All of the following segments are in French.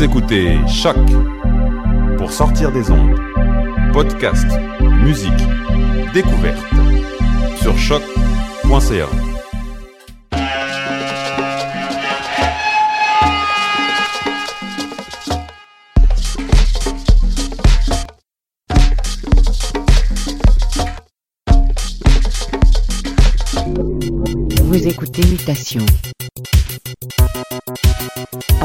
Vous écoutez Choc pour sortir des ondes. Podcast, musique, découverte sur choc.ca. Vous écoutez Mutation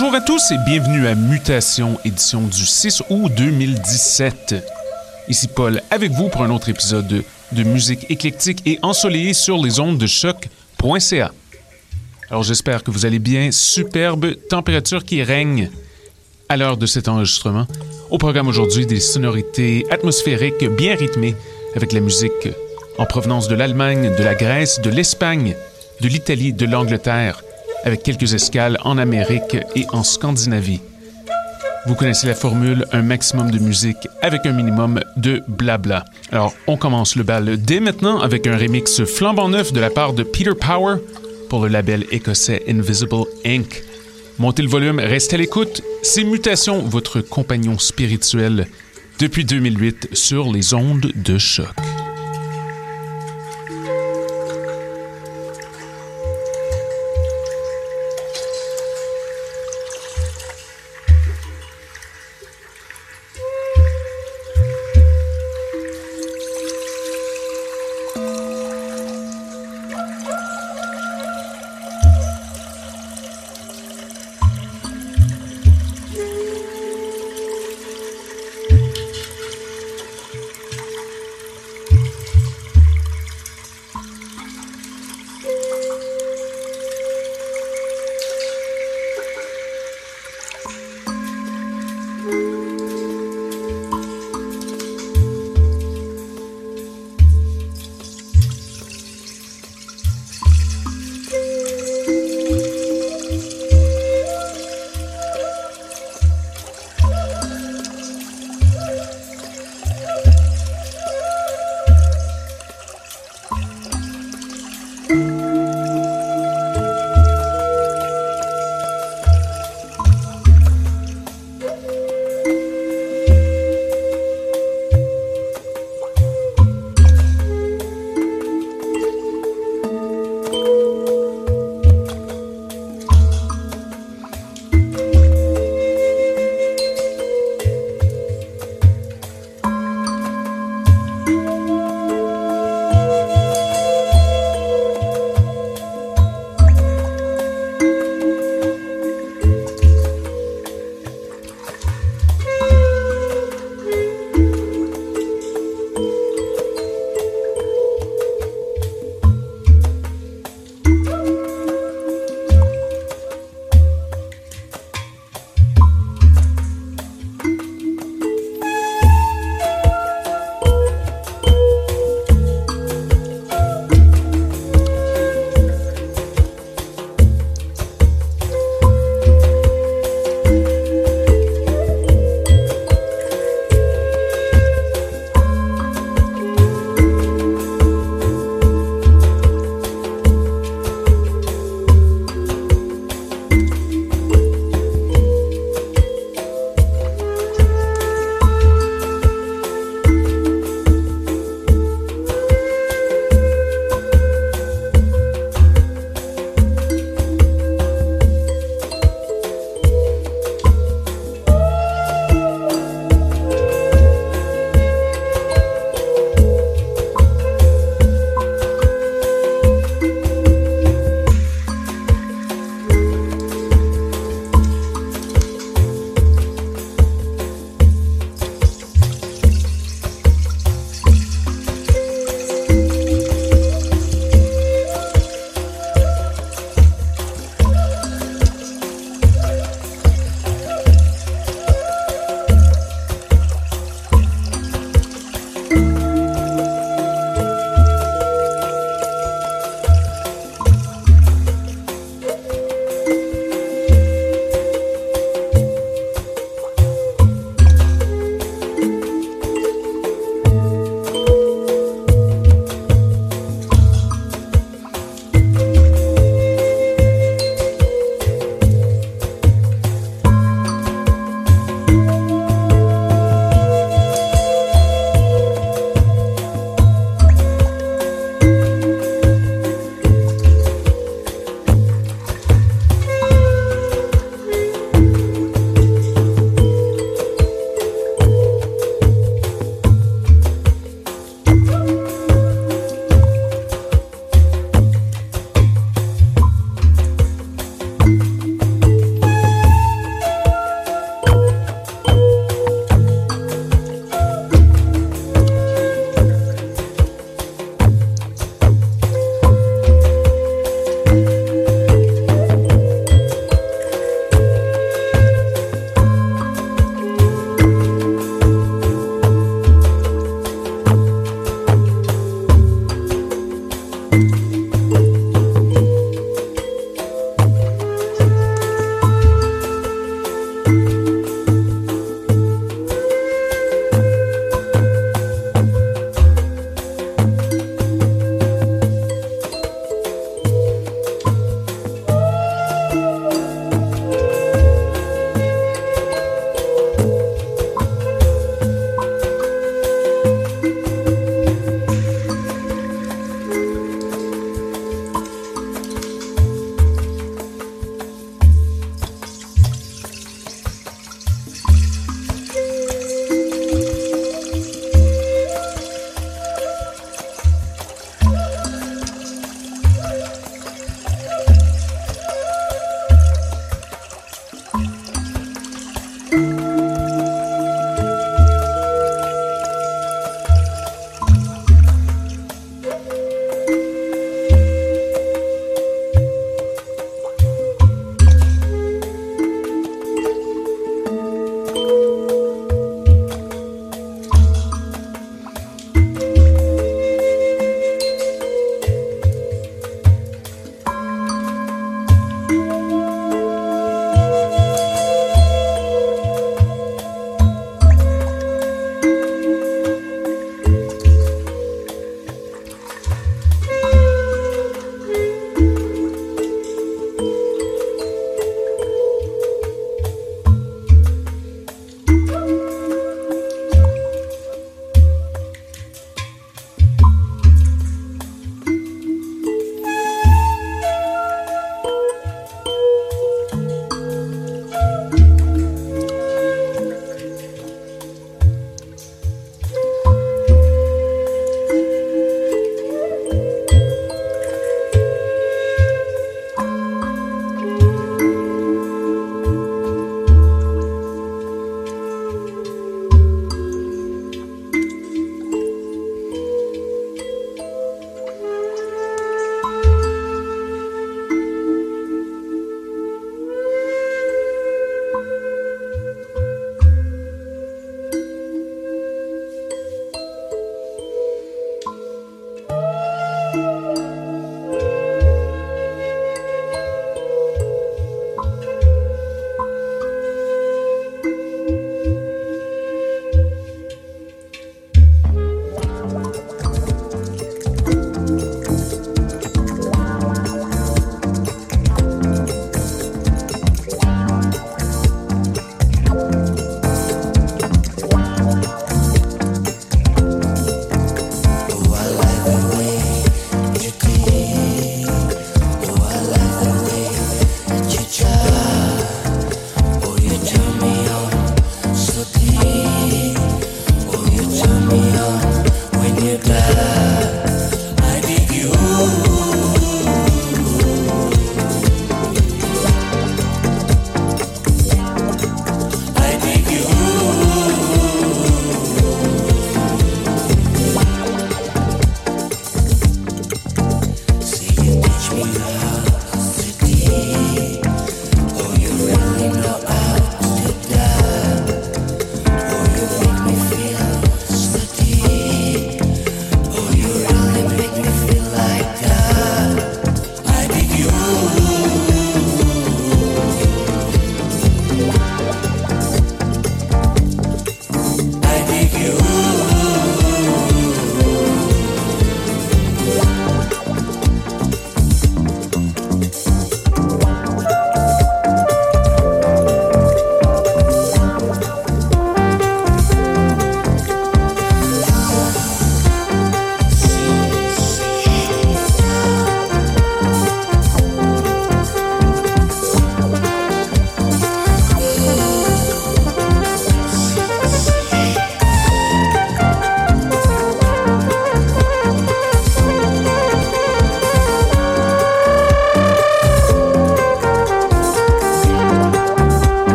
Bonjour à tous et bienvenue à Mutation, édition du 6 août 2017. Ici Paul avec vous pour un autre épisode de, musique éclectique et ensoleillée sur les ondes de choc.ca. Alors j'espère que vous allez bien. Superbe température qui règne à l'heure de cet enregistrement. Au programme aujourd'hui, des sonorités atmosphériques bien rythmées avec la musique en provenance de l'Allemagne, de la Grèce, de l'Espagne, de l'Italie, de l'Angleterre avec quelques escales en Amérique et en Scandinavie. Vous connaissez la formule, un maximum de musique avec un minimum de blabla. Alors, on commence le bal dès maintenant avec un remix flambant neuf de la part de Peter Power pour le label écossais Invisible Inc. Montez le volume, restez à l'écoute. C'est Mutation, votre compagnon spirituel, depuis 2008 sur les ondes de choc.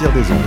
Pour sortir des.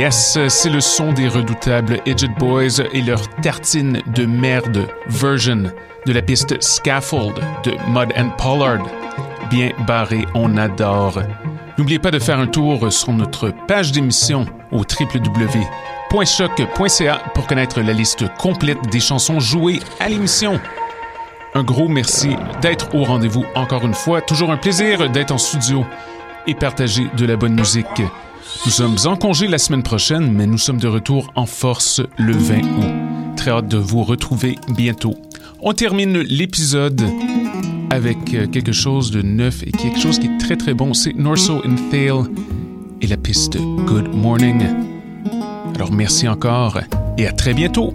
Yes, c'est le son des redoutables Edged Boys et leur tartine de merde version de la piste Scaffold de Mud and Pollard. Bien barré, on adore. N'oubliez pas de faire un tour sur notre page d'émission au www.choc.ca pour connaître la liste complète des chansons jouées à l'émission. Un gros merci d'être au rendez-vous encore une fois. Toujours un plaisir d'être en studio et partager de la bonne musique. Nous sommes en congé la semaine prochaine, mais nous sommes de retour en force le 20 août. Très hâte de vous retrouver bientôt. On termine l'épisode avec quelque chose de neuf et quelque chose qui est très très bon. C'est Norso and Thale et la piste Good Morning. Alors merci encore et à très bientôt.